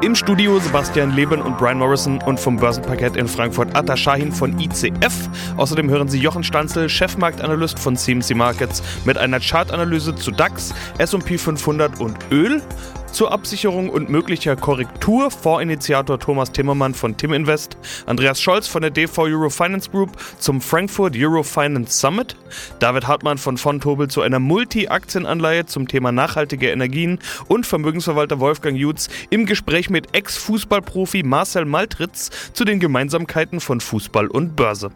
Im Studio Sebastian Leben und Brian Morrison und vom Börsenparkett in Frankfurt Atta Shahin von ICF. Außerdem hören Sie Jochen Stanzel, Chefmarktanalyst von CMC Markets, mit einer Chartanalyse zu DAX, S&P 500 und Öl. Zur Absicherung und möglicher Korrektur Vorinitiator Thomas Timmermann von Tim Invest, Andreas Scholz von der DV Euro Finance Group zum Frankfurt Euro Finance Summit, David Hartmann von Fontobel zu einer Multi-Aktienanleihe zum Thema nachhaltige Energien und Vermögensverwalter Wolfgang Jutz im Gespräch mit Ex-Fußballprofi Marcel Maltritz zu den Gemeinsamkeiten von Fußball und Börse.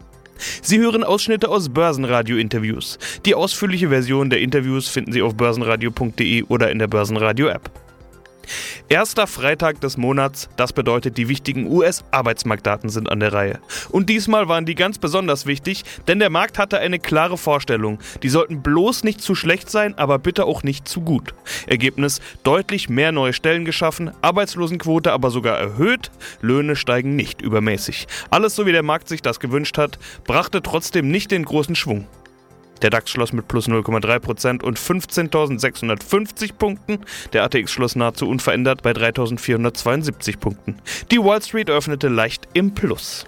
Sie hören Ausschnitte aus Börsenradio-Interviews. Die ausführliche Version der Interviews finden Sie auf börsenradio.de oder in der Börsenradio-App. Erster Freitag des Monats, das bedeutet, die wichtigen US-Arbeitsmarktdaten sind an der Reihe. Und diesmal waren die ganz besonders wichtig, denn der Markt hatte eine klare Vorstellung. Die sollten bloß nicht zu schlecht sein, aber bitte auch nicht zu gut. Ergebnis: deutlich mehr neue Stellen geschaffen, Arbeitslosenquote aber sogar erhöht, Löhne steigen nicht übermäßig. Alles so wie der Markt sich das gewünscht hat, brachte trotzdem nicht den großen Schwung. Der DAX schloss mit plus 0,3% und 15.650 Punkten. Der ATX schloss nahezu unverändert bei 3.472 Punkten. Die Wall Street öffnete leicht im Plus.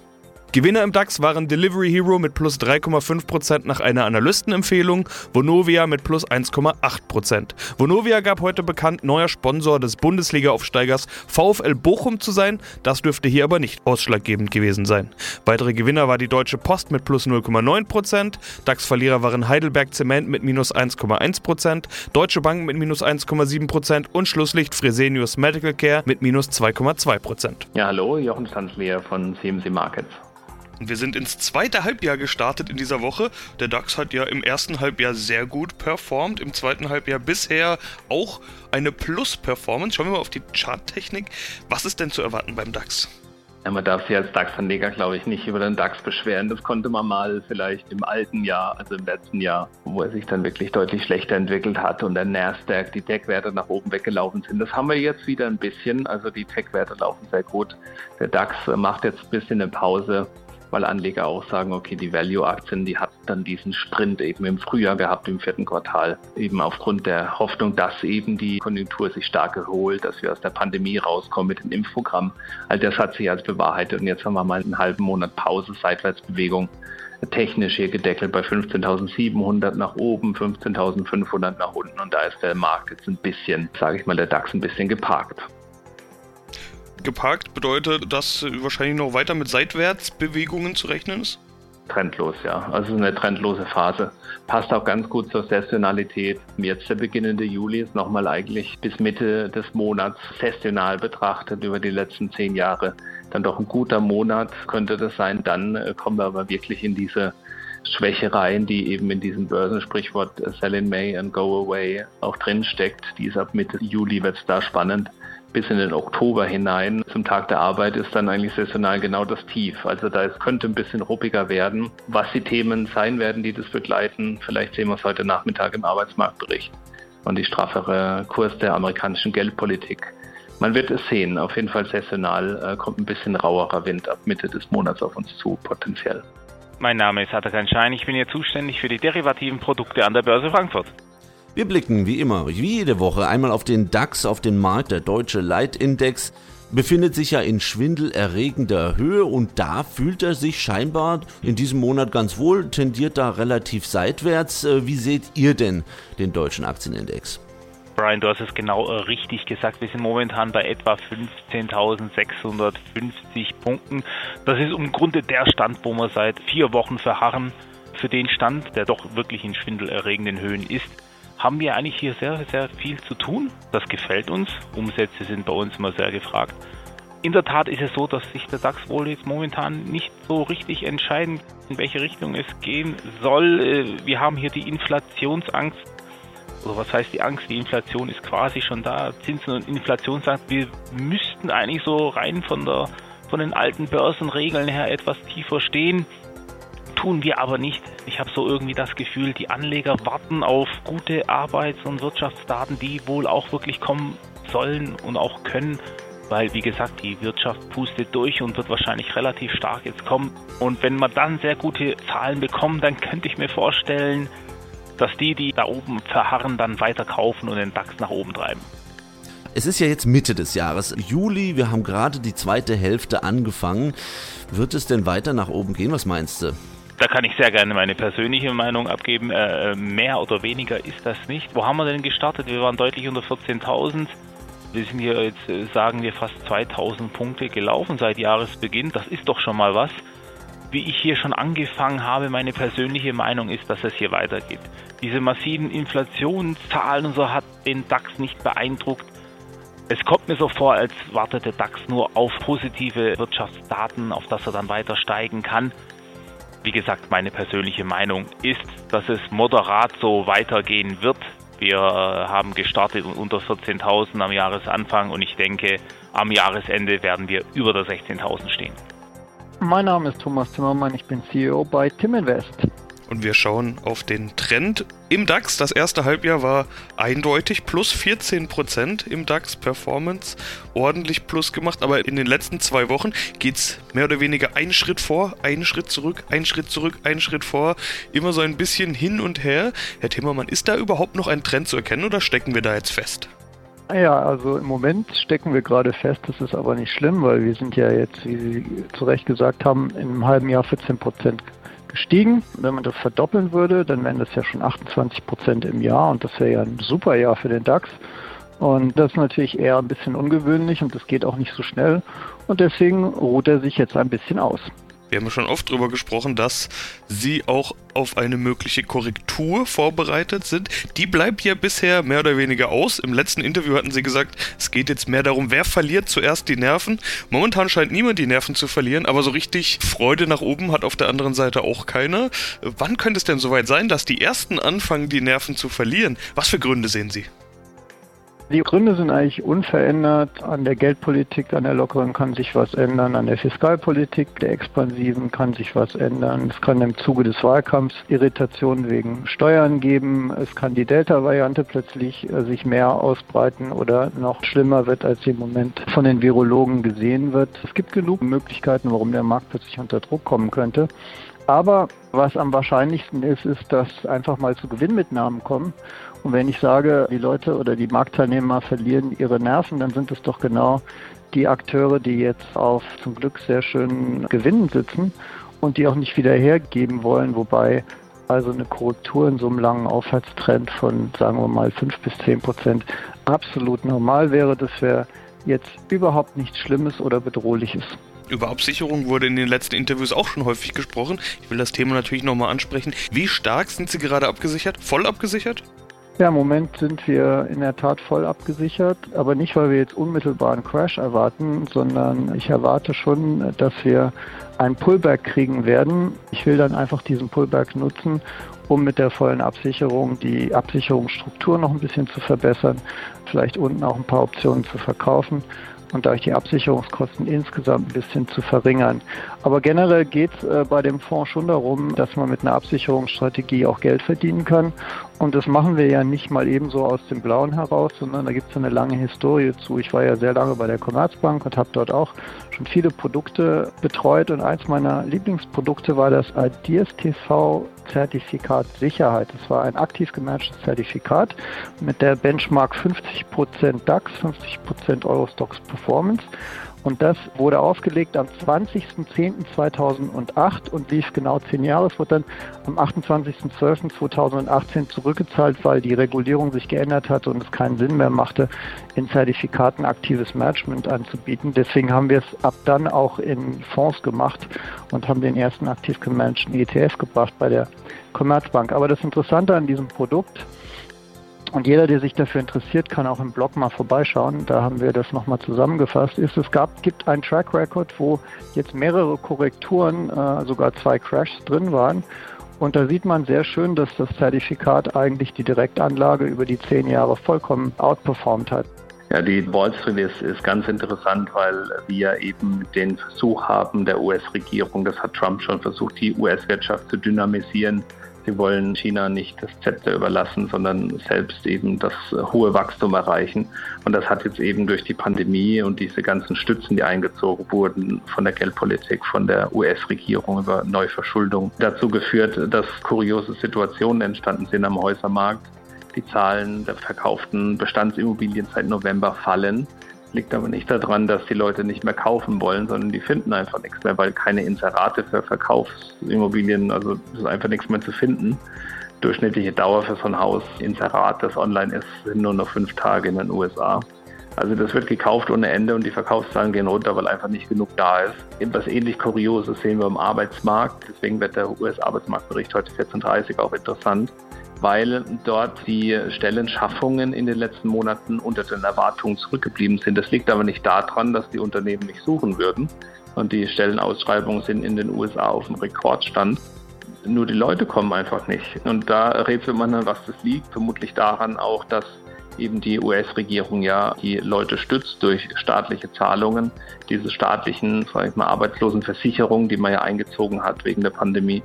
Gewinner im DAX waren Delivery Hero mit plus 3,5% nach einer Analystenempfehlung, Vonovia mit plus 1,8%. Vonovia gab heute bekannt, neuer Sponsor des Bundesliga-Aufsteigers VfL Bochum zu sein. Das dürfte hier aber nicht ausschlaggebend gewesen sein. Weitere Gewinner war die Deutsche Post mit plus 0,9%, DAX-Verlierer waren Heidelberg Zement mit minus 1,1%, Deutsche Bank mit minus 1,7% und Schlusslicht Fresenius Medical Care mit minus 2,2%. Ja, hallo, Jochen Stanzleer von CMC Markets. Wir sind ins zweite Halbjahr gestartet in dieser Woche. Der DAX hat ja im ersten Halbjahr sehr gut performt, im zweiten Halbjahr bisher auch eine Plus-Performance. Schauen wir mal auf die Charttechnik. Was ist denn zu erwarten beim DAX? Ja, man darf sich als DAX-Anleger, glaube ich, nicht über den DAX beschweren. Das konnte man mal vielleicht im alten Jahr, also im letzten Jahr, wo er sich dann wirklich deutlich schlechter entwickelt hat und der Nasdaq, die Tech-Werte nach oben weggelaufen sind. Das haben wir jetzt wieder ein bisschen. Also die Tech-Werte laufen sehr gut. Der DAX macht jetzt ein bisschen eine Pause weil Anleger auch sagen, okay, die Value-Aktien, die hat dann diesen Sprint eben im Frühjahr gehabt, im vierten Quartal, eben aufgrund der Hoffnung, dass eben die Konjunktur sich stark erholt, dass wir aus der Pandemie rauskommen mit dem Impfprogramm. All das hat sich als bewahrheitet und jetzt haben wir mal einen halben Monat Pause, Seitwärtsbewegung technisch hier gedeckelt bei 15.700 nach oben, 15.500 nach unten und da ist der Markt jetzt ein bisschen, sage ich mal, der DAX ein bisschen geparkt geparkt bedeutet, dass wahrscheinlich noch weiter mit Seitwärtsbewegungen zu rechnen ist? Trendlos, ja. Also eine trendlose Phase. Passt auch ganz gut zur Saisonalität. Jetzt der beginnende Juli ist nochmal eigentlich bis Mitte des Monats saisonal betrachtet über die letzten zehn Jahre dann doch ein guter Monat könnte das sein. Dann äh, kommen wir aber wirklich in diese Schwächereien, die eben in diesem Börsensprichwort Sell in May and Go Away auch drinsteckt. Die ist ab Mitte Juli wird es da spannend bis in den Oktober hinein. Zum Tag der Arbeit ist dann eigentlich saisonal genau das Tief. Also da es könnte ein bisschen ruppiger werden. Was die Themen sein werden, die das begleiten, vielleicht sehen wir es heute Nachmittag im Arbeitsmarktbericht und die straffere Kurs der amerikanischen Geldpolitik. Man wird es sehen. Auf jeden Fall saisonal äh, kommt ein bisschen rauerer Wind ab Mitte des Monats auf uns zu, potenziell. Mein Name ist Atakan Schein. Ich bin hier zuständig für die derivativen Produkte an der Börse Frankfurt. Wir blicken wie immer, wie jede Woche, einmal auf den DAX, auf den Markt. Der deutsche Leitindex befindet sich ja in schwindelerregender Höhe und da fühlt er sich scheinbar in diesem Monat ganz wohl, tendiert da relativ seitwärts. Äh, wie seht ihr denn den deutschen Aktienindex? Brian, du hast es genau äh, richtig gesagt. Wir sind momentan bei etwa 15.650 Punkten. Das ist im Grunde der Stand, wo wir seit vier Wochen verharren. Für den Stand, der doch wirklich in schwindelerregenden Höhen ist haben wir eigentlich hier sehr, sehr viel zu tun. Das gefällt uns. Umsätze sind bei uns immer sehr gefragt. In der Tat ist es so, dass sich der DAX wohl jetzt momentan nicht so richtig entscheiden, in welche Richtung es gehen soll. Äh, wir haben hier die Inflationsangst. Oder was heißt die Angst? Die Inflation ist quasi schon da. Zinsen und Inflationsangst. Wir müssten eigentlich so rein von der, von den alten Börsenregeln her etwas tiefer stehen. Tun wir aber nicht. Ich habe so irgendwie das Gefühl, die Anleger warten auf gute Arbeits- und Wirtschaftsdaten, die wohl auch wirklich kommen sollen und auch können weil wie gesagt, die Wirtschaft pustet durch und wird wahrscheinlich relativ stark jetzt kommen. Und wenn man dann sehr gute Zahlen bekommt, dann könnte ich mir vorstellen, dass die, die da oben verharren, dann weiter kaufen und den DAX nach oben treiben. Es ist ja jetzt Mitte des Jahres, Juli, wir haben gerade die zweite Hälfte angefangen. Wird es denn weiter nach oben gehen? Was meinst du? Da kann ich sehr gerne meine persönliche Meinung abgeben. Äh, mehr oder weniger ist das nicht. Wo haben wir denn gestartet? Wir waren deutlich unter 14.000. Wir sind hier jetzt, äh, sagen wir, fast 2000 Punkte gelaufen seit Jahresbeginn. Das ist doch schon mal was. Wie ich hier schon angefangen habe, meine persönliche Meinung ist, dass es hier weitergeht. Diese massiven Inflationszahlen und so hat den DAX nicht beeindruckt. Es kommt mir so vor, als wartet der DAX nur auf positive Wirtschaftsdaten, auf das er dann weiter steigen kann. Wie gesagt, meine persönliche Meinung ist, dass es moderat so weitergehen wird. Wir äh, haben gestartet unter 14.000 am Jahresanfang und ich denke, am Jahresende werden wir über der 16.000 stehen. Mein Name ist Thomas Zimmermann, ich bin CEO bei Tim Invest. Und wir schauen auf den Trend im DAX. Das erste Halbjahr war eindeutig plus 14% im DAX Performance. Ordentlich plus gemacht. Aber in den letzten zwei Wochen geht es mehr oder weniger einen Schritt vor, einen Schritt zurück, einen Schritt zurück, einen Schritt vor. Immer so ein bisschen hin und her. Herr Timmermann, ist da überhaupt noch ein Trend zu erkennen oder stecken wir da jetzt fest? Ja, also im Moment stecken wir gerade fest, das ist aber nicht schlimm, weil wir sind ja jetzt, wie Sie zu Recht gesagt haben, in einem halben Jahr 14 Prozent gestiegen. Wenn man das verdoppeln würde, dann wären das ja schon 28 Prozent im Jahr und das wäre ja ein super Jahr für den DAX. Und das ist natürlich eher ein bisschen ungewöhnlich und das geht auch nicht so schnell. Und deswegen ruht er sich jetzt ein bisschen aus. Wir haben schon oft darüber gesprochen, dass Sie auch auf eine mögliche Korrektur vorbereitet sind. Die bleibt ja bisher mehr oder weniger aus. Im letzten Interview hatten Sie gesagt, es geht jetzt mehr darum, wer verliert zuerst die Nerven. Momentan scheint niemand die Nerven zu verlieren, aber so richtig Freude nach oben hat auf der anderen Seite auch keiner. Wann könnte es denn soweit sein, dass die Ersten anfangen, die Nerven zu verlieren? Was für Gründe sehen Sie? Die Gründe sind eigentlich unverändert. An der Geldpolitik, an der lockeren kann sich was ändern. An der Fiskalpolitik, der expansiven kann sich was ändern. Es kann im Zuge des Wahlkampfs Irritationen wegen Steuern geben. Es kann die Delta-Variante plötzlich äh, sich mehr ausbreiten oder noch schlimmer wird, als sie im Moment von den Virologen gesehen wird. Es gibt genug Möglichkeiten, warum der Markt plötzlich unter Druck kommen könnte. Aber was am wahrscheinlichsten ist, ist, dass einfach mal zu Gewinnmitnahmen kommen. Und wenn ich sage, die Leute oder die Marktteilnehmer verlieren ihre Nerven, dann sind es doch genau die Akteure, die jetzt auf zum Glück sehr schönen Gewinnen sitzen und die auch nicht wieder hergeben wollen, wobei also eine Korrektur in so einem langen Aufwärtstrend von, sagen wir mal, 5 bis 10 Prozent absolut normal wäre. Das wäre jetzt überhaupt nichts Schlimmes oder Bedrohliches. Über Absicherung wurde in den letzten Interviews auch schon häufig gesprochen. Ich will das Thema natürlich nochmal ansprechen. Wie stark sind Sie gerade abgesichert? Voll abgesichert? Ja, im Moment sind wir in der Tat voll abgesichert, aber nicht, weil wir jetzt unmittelbar einen Crash erwarten, sondern ich erwarte schon, dass wir einen Pullback kriegen werden. Ich will dann einfach diesen Pullback nutzen, um mit der vollen Absicherung die Absicherungsstruktur noch ein bisschen zu verbessern, vielleicht unten auch ein paar Optionen zu verkaufen und dadurch die Absicherungskosten insgesamt ein bisschen zu verringern. Aber generell geht es äh, bei dem Fonds schon darum, dass man mit einer Absicherungsstrategie auch Geld verdienen kann. Und das machen wir ja nicht mal ebenso aus dem Blauen heraus, sondern da gibt es eine lange Historie zu. Ich war ja sehr lange bei der Commerzbank und habe dort auch schon viele Produkte betreut. Und eins meiner Lieblingsprodukte war das Ideas TV Zertifikat Sicherheit. Es war ein aktiv gematchtes Zertifikat mit der Benchmark 50% DAX, 50% Eurostox Performance. Und das wurde aufgelegt am 20.10.2008 und lief genau zehn Jahre. Es wurde dann am 28.12.2018 zurückgezahlt, weil die Regulierung sich geändert hatte und es keinen Sinn mehr machte, in Zertifikaten aktives Management anzubieten. Deswegen haben wir es ab dann auch in Fonds gemacht und haben den ersten aktiv gemanagten ETF gebracht bei der Commerzbank. Aber das Interessante an diesem Produkt und jeder, der sich dafür interessiert, kann auch im Blog mal vorbeischauen. Da haben wir das nochmal zusammengefasst. Ist, es gab, gibt ein Track Record, wo jetzt mehrere Korrekturen, äh, sogar zwei Crashs drin waren. Und da sieht man sehr schön, dass das Zertifikat eigentlich die Direktanlage über die zehn Jahre vollkommen outperformt hat. Ja, die Wall Street ist, ist ganz interessant, weil wir eben den Versuch haben der US-Regierung, das hat Trump schon versucht, die US-Wirtschaft zu dynamisieren. Sie wollen China nicht das Zepter überlassen, sondern selbst eben das hohe Wachstum erreichen. Und das hat jetzt eben durch die Pandemie und diese ganzen Stützen, die eingezogen wurden von der Geldpolitik, von der US-Regierung über Neuverschuldung, dazu geführt, dass kuriose Situationen entstanden sind am Häusermarkt die Zahlen der verkauften Bestandsimmobilien seit November fallen. Liegt aber nicht daran, dass die Leute nicht mehr kaufen wollen, sondern die finden einfach nichts mehr, weil keine Inserate für Verkaufsimmobilien, also ist einfach nichts mehr zu finden. Durchschnittliche Dauer für so ein Haus, Inserat, das online ist, sind nur noch fünf Tage in den USA. Also das wird gekauft ohne Ende und die Verkaufszahlen gehen runter, weil einfach nicht genug da ist. Etwas ähnlich Kurioses sehen wir im Arbeitsmarkt. Deswegen wird der US-Arbeitsmarktbericht heute 14.30 auch interessant weil dort die Stellenschaffungen in den letzten Monaten unter den Erwartungen zurückgeblieben sind. Das liegt aber nicht daran, dass die Unternehmen nicht suchen würden. Und die Stellenausschreibungen sind in den USA auf dem Rekordstand. Nur die Leute kommen einfach nicht. Und da rätselt man dann, was das liegt. Vermutlich daran auch, dass eben die US-Regierung ja die Leute stützt durch staatliche Zahlungen, diese staatlichen, sag ich mal, Arbeitslosenversicherungen, die man ja eingezogen hat wegen der Pandemie.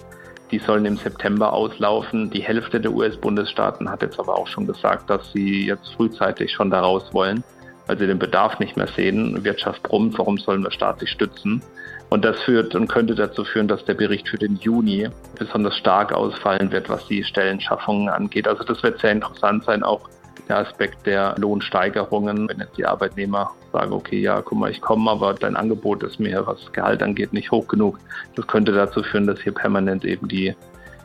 Die sollen im September auslaufen. Die Hälfte der US-Bundesstaaten hat jetzt aber auch schon gesagt, dass sie jetzt frühzeitig schon daraus wollen, weil sie den Bedarf nicht mehr sehen. Wirtschaft brummt, warum sollen wir staatlich stützen? Und das führt und könnte dazu führen, dass der Bericht für den Juni besonders stark ausfallen wird, was die Stellenschaffungen angeht. Also das wird sehr interessant sein, auch der Aspekt der Lohnsteigerungen, wenn jetzt die Arbeitnehmer sagen, okay, ja, guck mal, ich komme, aber dein Angebot ist mir, was Gehalt angeht, nicht hoch genug. Das könnte dazu führen, dass hier permanent eben die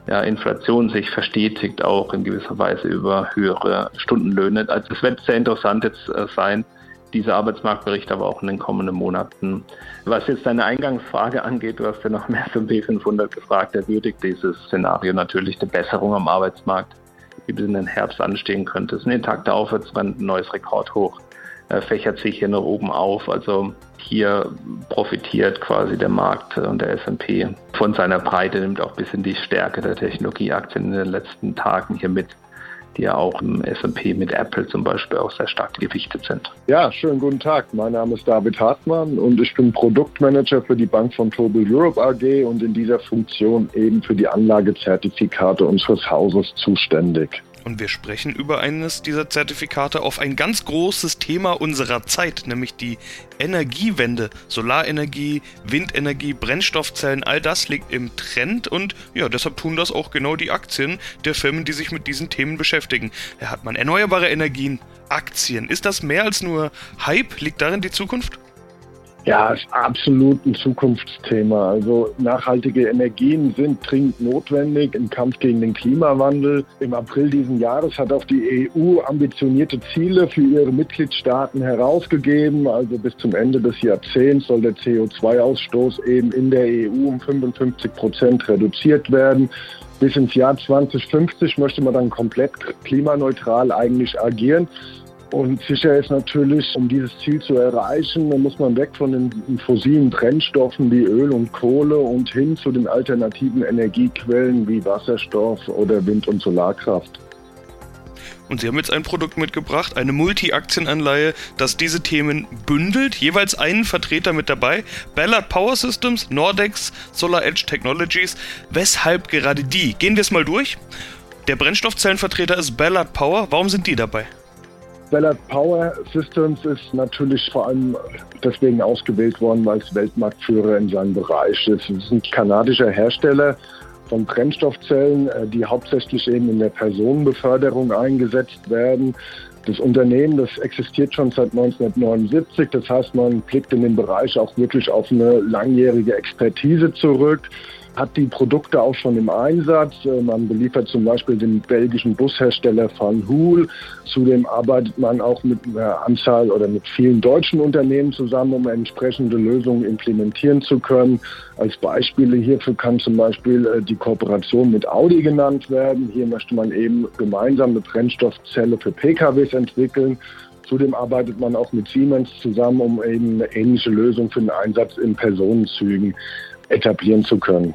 ja, Inflation sich verstetigt, auch in gewisser Weise über höhere Stundenlöhne. Also es wird sehr interessant jetzt äh, sein, dieser Arbeitsmarktbericht, aber auch in den kommenden Monaten. Was jetzt deine Eingangsfrage angeht, du hast ja noch mehr zum B500 gefragt, der würdigt dieses Szenario natürlich eine Besserung am Arbeitsmarkt die bis in den Herbst anstehen könnte. Es ist ein intakter Aufwärtstrend, ein neues Rekordhoch, äh, fächert sich hier nach oben auf. Also hier profitiert quasi der Markt und der S&P von seiner Breite, nimmt auch ein bisschen die Stärke der Technologieaktien in den letzten Tagen hier mit die ja auch im S&P mit Apple zum Beispiel auch sehr stark gewichtet sind. Ja, schönen guten Tag. Mein Name ist David Hartmann und ich bin Produktmanager für die Bank von Tobel Europe AG und in dieser Funktion eben für die Anlagezertifikate unseres Hauses zuständig. Und wir sprechen über eines dieser Zertifikate auf ein ganz großes Thema unserer Zeit, nämlich die Energiewende. Solarenergie, Windenergie, Brennstoffzellen, all das liegt im Trend und ja, deshalb tun das auch genau die Aktien der Firmen, die sich mit diesen Themen beschäftigen. Da hat man erneuerbare Energien, Aktien. Ist das mehr als nur Hype? Liegt darin die Zukunft? Ja, ist absolut ein Zukunftsthema. Also nachhaltige Energien sind dringend notwendig im Kampf gegen den Klimawandel. Im April diesen Jahres hat auch die EU ambitionierte Ziele für ihre Mitgliedstaaten herausgegeben. Also bis zum Ende des Jahrzehnts soll der CO2-Ausstoß eben in der EU um 55 Prozent reduziert werden. Bis ins Jahr 2050 möchte man dann komplett klimaneutral eigentlich agieren. Und sicher ist natürlich, um dieses Ziel zu erreichen, muss man weg von den fossilen Brennstoffen wie Öl und Kohle und hin zu den alternativen Energiequellen wie Wasserstoff oder Wind- und Solarkraft. Und Sie haben jetzt ein Produkt mitgebracht, eine Multi-Aktienanleihe, das diese Themen bündelt. Jeweils einen Vertreter mit dabei. Ballard Power Systems, Nordex, Solar Edge Technologies. Weshalb gerade die? Gehen wir es mal durch. Der Brennstoffzellenvertreter ist Ballard Power. Warum sind die dabei? Ballard Power Systems ist natürlich vor allem deswegen ausgewählt worden, weil es Weltmarktführer in seinem Bereich ist. Es ist ein kanadischer Hersteller von Brennstoffzellen, äh, die hauptsächlich eben in der Personenbeförderung eingesetzt werden. Das Unternehmen, das existiert schon seit 1979. Das heißt, man blickt in den Bereich auch wirklich auf eine langjährige Expertise zurück hat die Produkte auch schon im Einsatz. Äh, man beliefert zum Beispiel den belgischen Bushersteller Van Hool. Zudem arbeitet man auch mit einer Anzahl oder mit vielen deutschen Unternehmen zusammen, um entsprechende Lösungen implementieren zu können. Als Beispiele hierfür kann zum Beispiel äh, die Kooperation mit Audi genannt werden. Hier möchte man eben gemeinsam eine Brennstoffzelle für PKWs entwickeln. Zudem arbeitet man auch mit Siemens zusammen, um eben eine ähnliche Lösung für den Einsatz in Personenzügen etablieren zu können.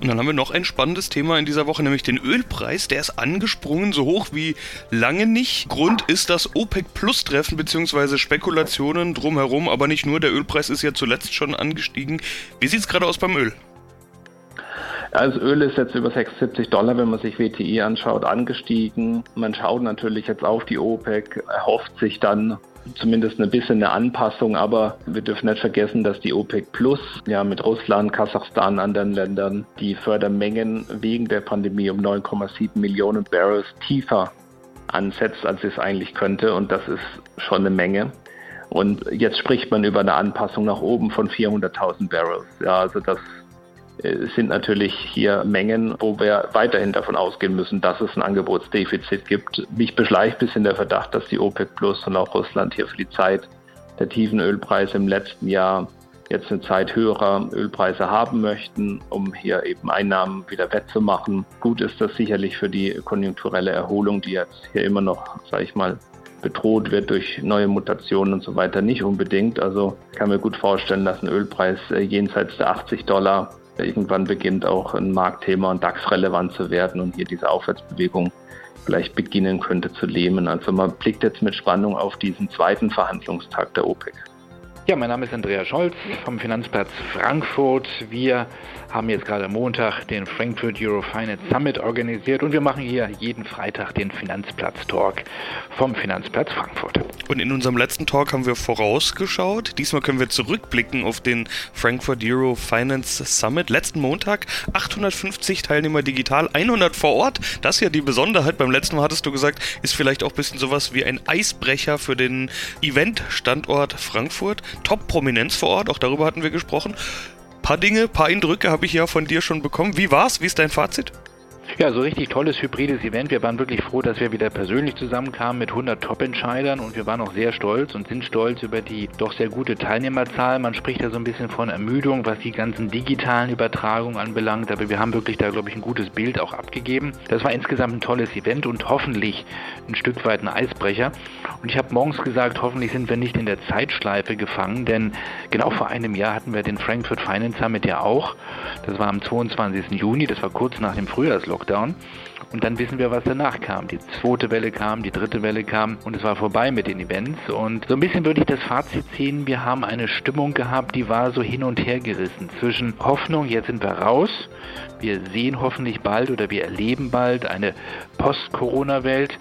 Und dann haben wir noch ein spannendes Thema in dieser Woche, nämlich den Ölpreis. Der ist angesprungen, so hoch wie lange nicht. Grund ist das OPEC-Plus-Treffen bzw. Spekulationen drumherum, aber nicht nur. Der Ölpreis ist ja zuletzt schon angestiegen. Wie sieht es gerade aus beim Öl? Also Öl ist jetzt über 76 Dollar, wenn man sich WTI anschaut, angestiegen. Man schaut natürlich jetzt auf die OPEC, erhofft sich dann zumindest ein bisschen eine Anpassung, aber wir dürfen nicht vergessen, dass die OPEC Plus ja mit Russland, Kasachstan, anderen Ländern die Fördermengen wegen der Pandemie um 9,7 Millionen Barrels tiefer ansetzt, als es eigentlich könnte und das ist schon eine Menge. Und jetzt spricht man über eine Anpassung nach oben von 400.000 Barrels. Ja, also das sind natürlich hier Mengen, wo wir weiterhin davon ausgehen müssen, dass es ein Angebotsdefizit gibt. Mich beschleicht ein bisschen der Verdacht, dass die OPEC Plus und auch Russland hier für die Zeit der tiefen Ölpreise im letzten Jahr jetzt eine Zeit höherer Ölpreise haben möchten, um hier eben Einnahmen wieder wettzumachen. Gut ist das sicherlich für die konjunkturelle Erholung, die jetzt hier immer noch, sage ich mal, bedroht wird durch neue Mutationen und so weiter, nicht unbedingt. Also kann mir gut vorstellen, dass ein Ölpreis äh, jenseits der 80 Dollar irgendwann beginnt auch ein Marktthema und DAX relevant zu werden und hier diese Aufwärtsbewegung vielleicht beginnen könnte zu lähmen. Also man blickt jetzt mit Spannung auf diesen zweiten Verhandlungstag der OPEC. Ja, mein Name ist Andreas Scholz vom Finanzplatz Frankfurt. Wir haben jetzt gerade Montag den Frankfurt Euro Finance Summit organisiert und wir machen hier jeden Freitag den Finanzplatz Talk vom Finanzplatz Frankfurt. Und in unserem letzten Talk haben wir vorausgeschaut. Diesmal können wir zurückblicken auf den Frankfurt Euro Finance Summit. Letzten Montag 850 Teilnehmer digital, 100 vor Ort. Das ist ja die Besonderheit. Beim letzten Mal hattest du gesagt, ist vielleicht auch ein bisschen sowas wie ein Eisbrecher für den Event-Standort Frankfurt. Top-Prominenz vor Ort, auch darüber hatten wir gesprochen. Paar Dinge, paar Eindrücke habe ich ja von dir schon bekommen. Wie war's? Wie ist dein Fazit? Ja, so richtig tolles hybrides Event. Wir waren wirklich froh, dass wir wieder persönlich zusammenkamen mit 100 Top-Entscheidern und wir waren auch sehr stolz und sind stolz über die doch sehr gute Teilnehmerzahl. Man spricht ja so ein bisschen von Ermüdung, was die ganzen digitalen Übertragungen anbelangt, aber wir haben wirklich da, glaube ich, ein gutes Bild auch abgegeben. Das war insgesamt ein tolles Event und hoffentlich ein Stück weit ein Eisbrecher. Und ich habe morgens gesagt, hoffentlich sind wir nicht in der Zeitschleife gefangen, denn genau vor einem Jahr hatten wir den Frankfurt Finance Summit ja auch. Das war am 22. Juni, das war kurz nach dem Frühjahrslockdown. Lockdown. Und dann wissen wir, was danach kam. Die zweite Welle kam, die dritte Welle kam und es war vorbei mit den Events. Und so ein bisschen würde ich das Fazit ziehen, wir haben eine Stimmung gehabt, die war so hin und her gerissen zwischen Hoffnung, jetzt sind wir raus, wir sehen hoffentlich bald oder wir erleben bald eine Post-Corona-Welt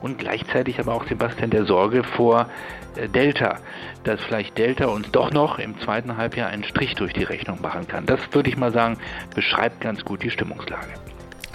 und gleichzeitig aber auch Sebastian der Sorge vor äh, Delta, dass vielleicht Delta uns doch noch im zweiten Halbjahr einen Strich durch die Rechnung machen kann. Das würde ich mal sagen, beschreibt ganz gut die Stimmungslage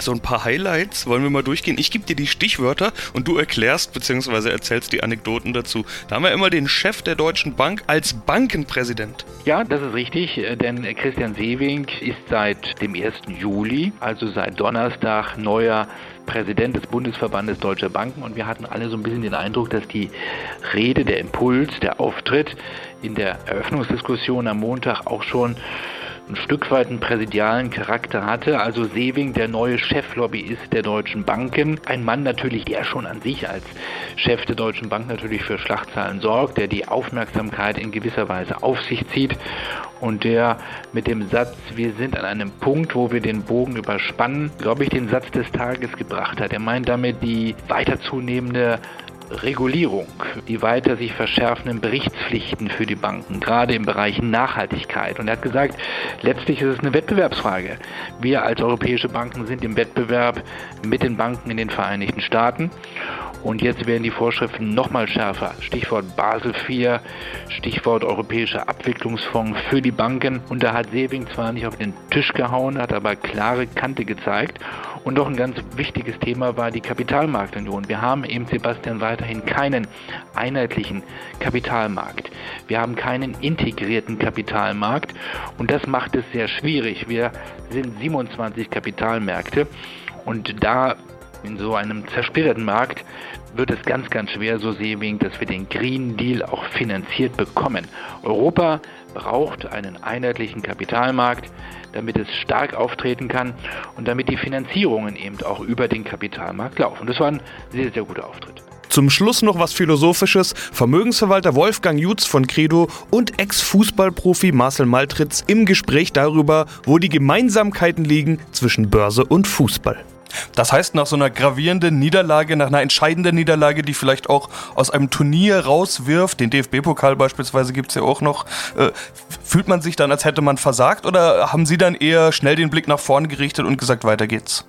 so ein paar Highlights wollen wir mal durchgehen. Ich gebe dir die Stichwörter und du erklärst bzw. erzählst die Anekdoten dazu. Da haben wir immer den Chef der Deutschen Bank als Bankenpräsident. Ja, das ist richtig, äh, denn Christian Sewing ist seit dem 1. Juli, also seit Donnerstag, neuer Präsident des Bundesverbandes Deutscher Banken und wir hatten alle so ein bisschen den Eindruck, dass die Rede, der Impuls, der Auftritt in der Eröffnungsdiskussion am Montag auch schon ein Stück weit einen präsidialen Charakter hatte. Also Sewing, der neue Cheflobbyist der deutschen Banken. Ein Mann natürlich, der schon an sich als Chef der Deutschen Bank natürlich für Schlachtzahlen sorgt, der die Aufmerksamkeit in gewisser Weise auf sich zieht und der mit dem Satz, wir sind an einem Punkt, wo wir den Bogen überspannen, glaube ich, den Satz des Tages gebracht hat. Er meint damit die weiter zunehmende Regulierung, die weiter sich verschärfenden Berichtspflichten für die Banken, gerade im Bereich Nachhaltigkeit. Und er hat gesagt, letztlich ist es eine Wettbewerbsfrage. Wir als europäische Banken sind im Wettbewerb mit den Banken in den Vereinigten Staaten. Und jetzt werden die Vorschriften nochmal schärfer. Stichwort Basel IV, Stichwort Europäischer Abwicklungsfonds für die Banken. Und da hat Sewing zwar nicht auf den Tisch gehauen, hat aber klare Kante gezeigt. Und noch ein ganz wichtiges Thema war die Kapitalmarktunion. Wir haben eben, Sebastian, weiterhin keinen einheitlichen Kapitalmarkt. Wir haben keinen integrierten Kapitalmarkt und das macht es sehr schwierig. Wir sind 27 Kapitalmärkte und da in so einem zersplitterten Markt wird es ganz, ganz schwer, so Sewing, dass wir den Green Deal auch finanziert bekommen. Europa braucht einen einheitlichen Kapitalmarkt, damit es stark auftreten kann und damit die Finanzierungen eben auch über den Kapitalmarkt laufen. Das war ein sehr, sehr guter Auftritt. Zum Schluss noch was Philosophisches. Vermögensverwalter Wolfgang Jutz von Credo und Ex-Fußballprofi Marcel Maltritz im Gespräch darüber, wo die Gemeinsamkeiten liegen zwischen Börse und Fußball. Das heißt, nach so einer gravierenden Niederlage, nach einer entscheidenden Niederlage, die vielleicht auch aus einem Turnier rauswirft, den DFB-Pokal beispielsweise gibt es ja auch noch, äh, fühlt man sich dann, als hätte man versagt oder haben Sie dann eher schnell den Blick nach vorne gerichtet und gesagt, weiter geht's?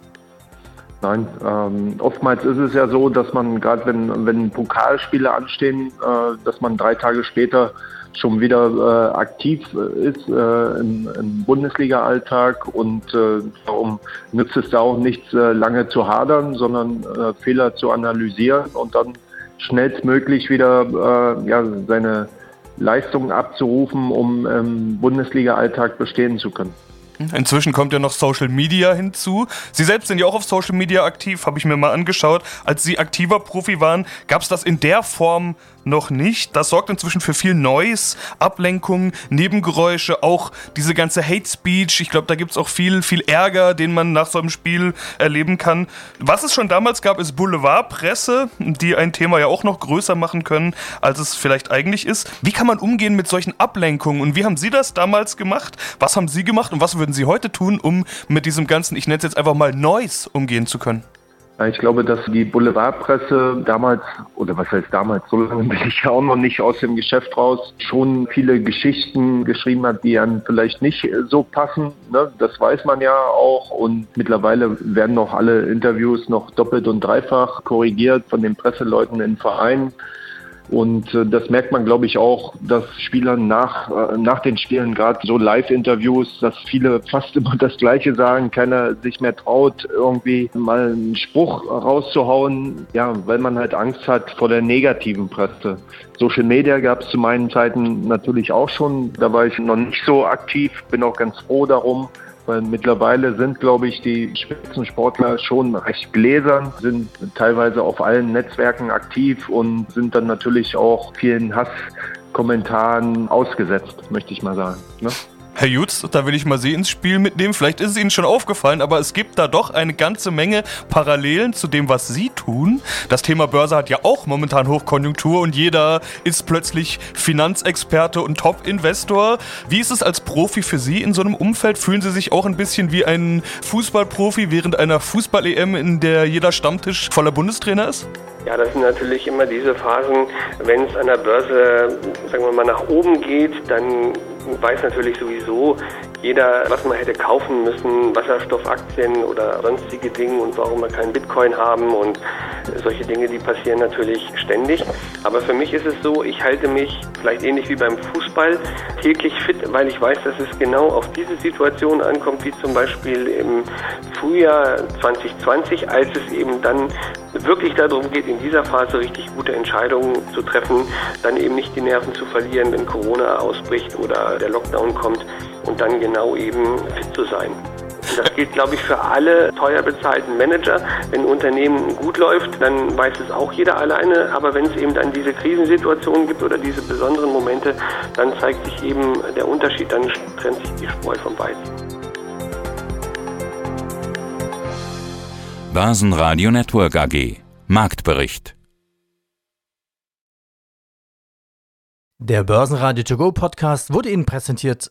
Nein, ähm, oftmals ist es ja so, dass man gerade wenn, wenn Pokalspiele anstehen, äh, dass man drei Tage später schon wieder äh, aktiv äh, ist äh, im, im Bundesliga-Alltag und äh, darum nützt es da auch nichts, äh, lange zu hadern, sondern äh, Fehler zu analysieren und dann schnellstmöglich wieder äh, ja, seine Leistungen abzurufen, um im Bundesliga-Alltag bestehen zu können. Inzwischen kommt ja noch Social Media hinzu. Sie selbst sind ja auch auf Social Media aktiv, habe ich mir mal angeschaut. Als Sie aktiver Profi waren, gab es das in der Form noch nicht. Das sorgt inzwischen für viel Noise, Ablenkung, Nebengeräusche, auch diese ganze Hate Speech. Ich glaube, da gibt es auch viel, viel Ärger, den man nach so einem Spiel erleben kann. Was es schon damals gab, ist Boulevardpresse, die ein Thema ja auch noch größer machen können, als es vielleicht eigentlich ist. Wie kann man umgehen mit solchen Ablenkungen und wie haben Sie das damals gemacht? Was haben Sie gemacht und was würden Sie heute tun, um mit diesem ganzen, ich nenne es jetzt einfach mal Noise, umgehen zu können? Ich glaube, dass die Boulevardpresse damals, oder was heißt damals, so lange bin ich ja auch noch nicht aus dem Geschäft raus, schon viele Geschichten geschrieben hat, die einem vielleicht nicht so passen. Ne? Das weiß man ja auch. Und mittlerweile werden noch alle Interviews noch doppelt und dreifach korrigiert von den Presseleuten in Vereinen. Und äh, das merkt man, glaube ich, auch, dass Spieler nach, äh, nach den Spielen, gerade so Live-Interviews, dass viele fast immer das Gleiche sagen, keiner sich mehr traut, irgendwie mal einen Spruch rauszuhauen, ja, weil man halt Angst hat vor der negativen Presse. Social Media gab es zu meinen Zeiten natürlich auch schon, da war ich noch nicht so aktiv, bin auch ganz froh darum. Weil mittlerweile sind, glaube ich, die Spitzensportler schon recht gläsern, sind teilweise auf allen Netzwerken aktiv und sind dann natürlich auch vielen Hasskommentaren ausgesetzt, möchte ich mal sagen. Ne? Herr Jutz, da will ich mal Sie ins Spiel mitnehmen. Vielleicht ist es Ihnen schon aufgefallen, aber es gibt da doch eine ganze Menge Parallelen zu dem, was Sie tun. Das Thema Börse hat ja auch momentan Hochkonjunktur und jeder ist plötzlich Finanzexperte und Top-Investor. Wie ist es als Profi für Sie in so einem Umfeld? Fühlen Sie sich auch ein bisschen wie ein Fußballprofi während einer Fußball-EM, in der jeder Stammtisch voller Bundestrainer ist? Ja, das sind natürlich immer diese Phasen, wenn es an der Börse, sagen wir mal, nach oben geht, dann weiß natürlich sowieso jeder, was man hätte kaufen müssen, Wasserstoffaktien oder sonstige Dinge und warum wir keinen Bitcoin haben und solche Dinge, die passieren natürlich ständig. Aber für mich ist es so, ich halte mich vielleicht ähnlich wie beim Fußball täglich fit, weil ich weiß, dass es genau auf diese Situation ankommt, wie zum Beispiel im Frühjahr 2020, als es eben dann wirklich darum geht, in dieser Phase richtig gute Entscheidungen zu treffen, dann eben nicht die Nerven zu verlieren, wenn Corona ausbricht oder der Lockdown kommt und dann genau eben fit zu sein. Und das gilt, glaube ich, für alle teuer bezahlten Manager. Wenn ein Unternehmen gut läuft, dann weiß es auch jeder alleine. Aber wenn es eben dann diese Krisensituationen gibt oder diese besonderen Momente, dann zeigt sich eben der Unterschied, dann trennt sich die Spreu vom Weizen. Börsenradio Network AG Marktbericht Der Börsenradio To Go Podcast wurde Ihnen präsentiert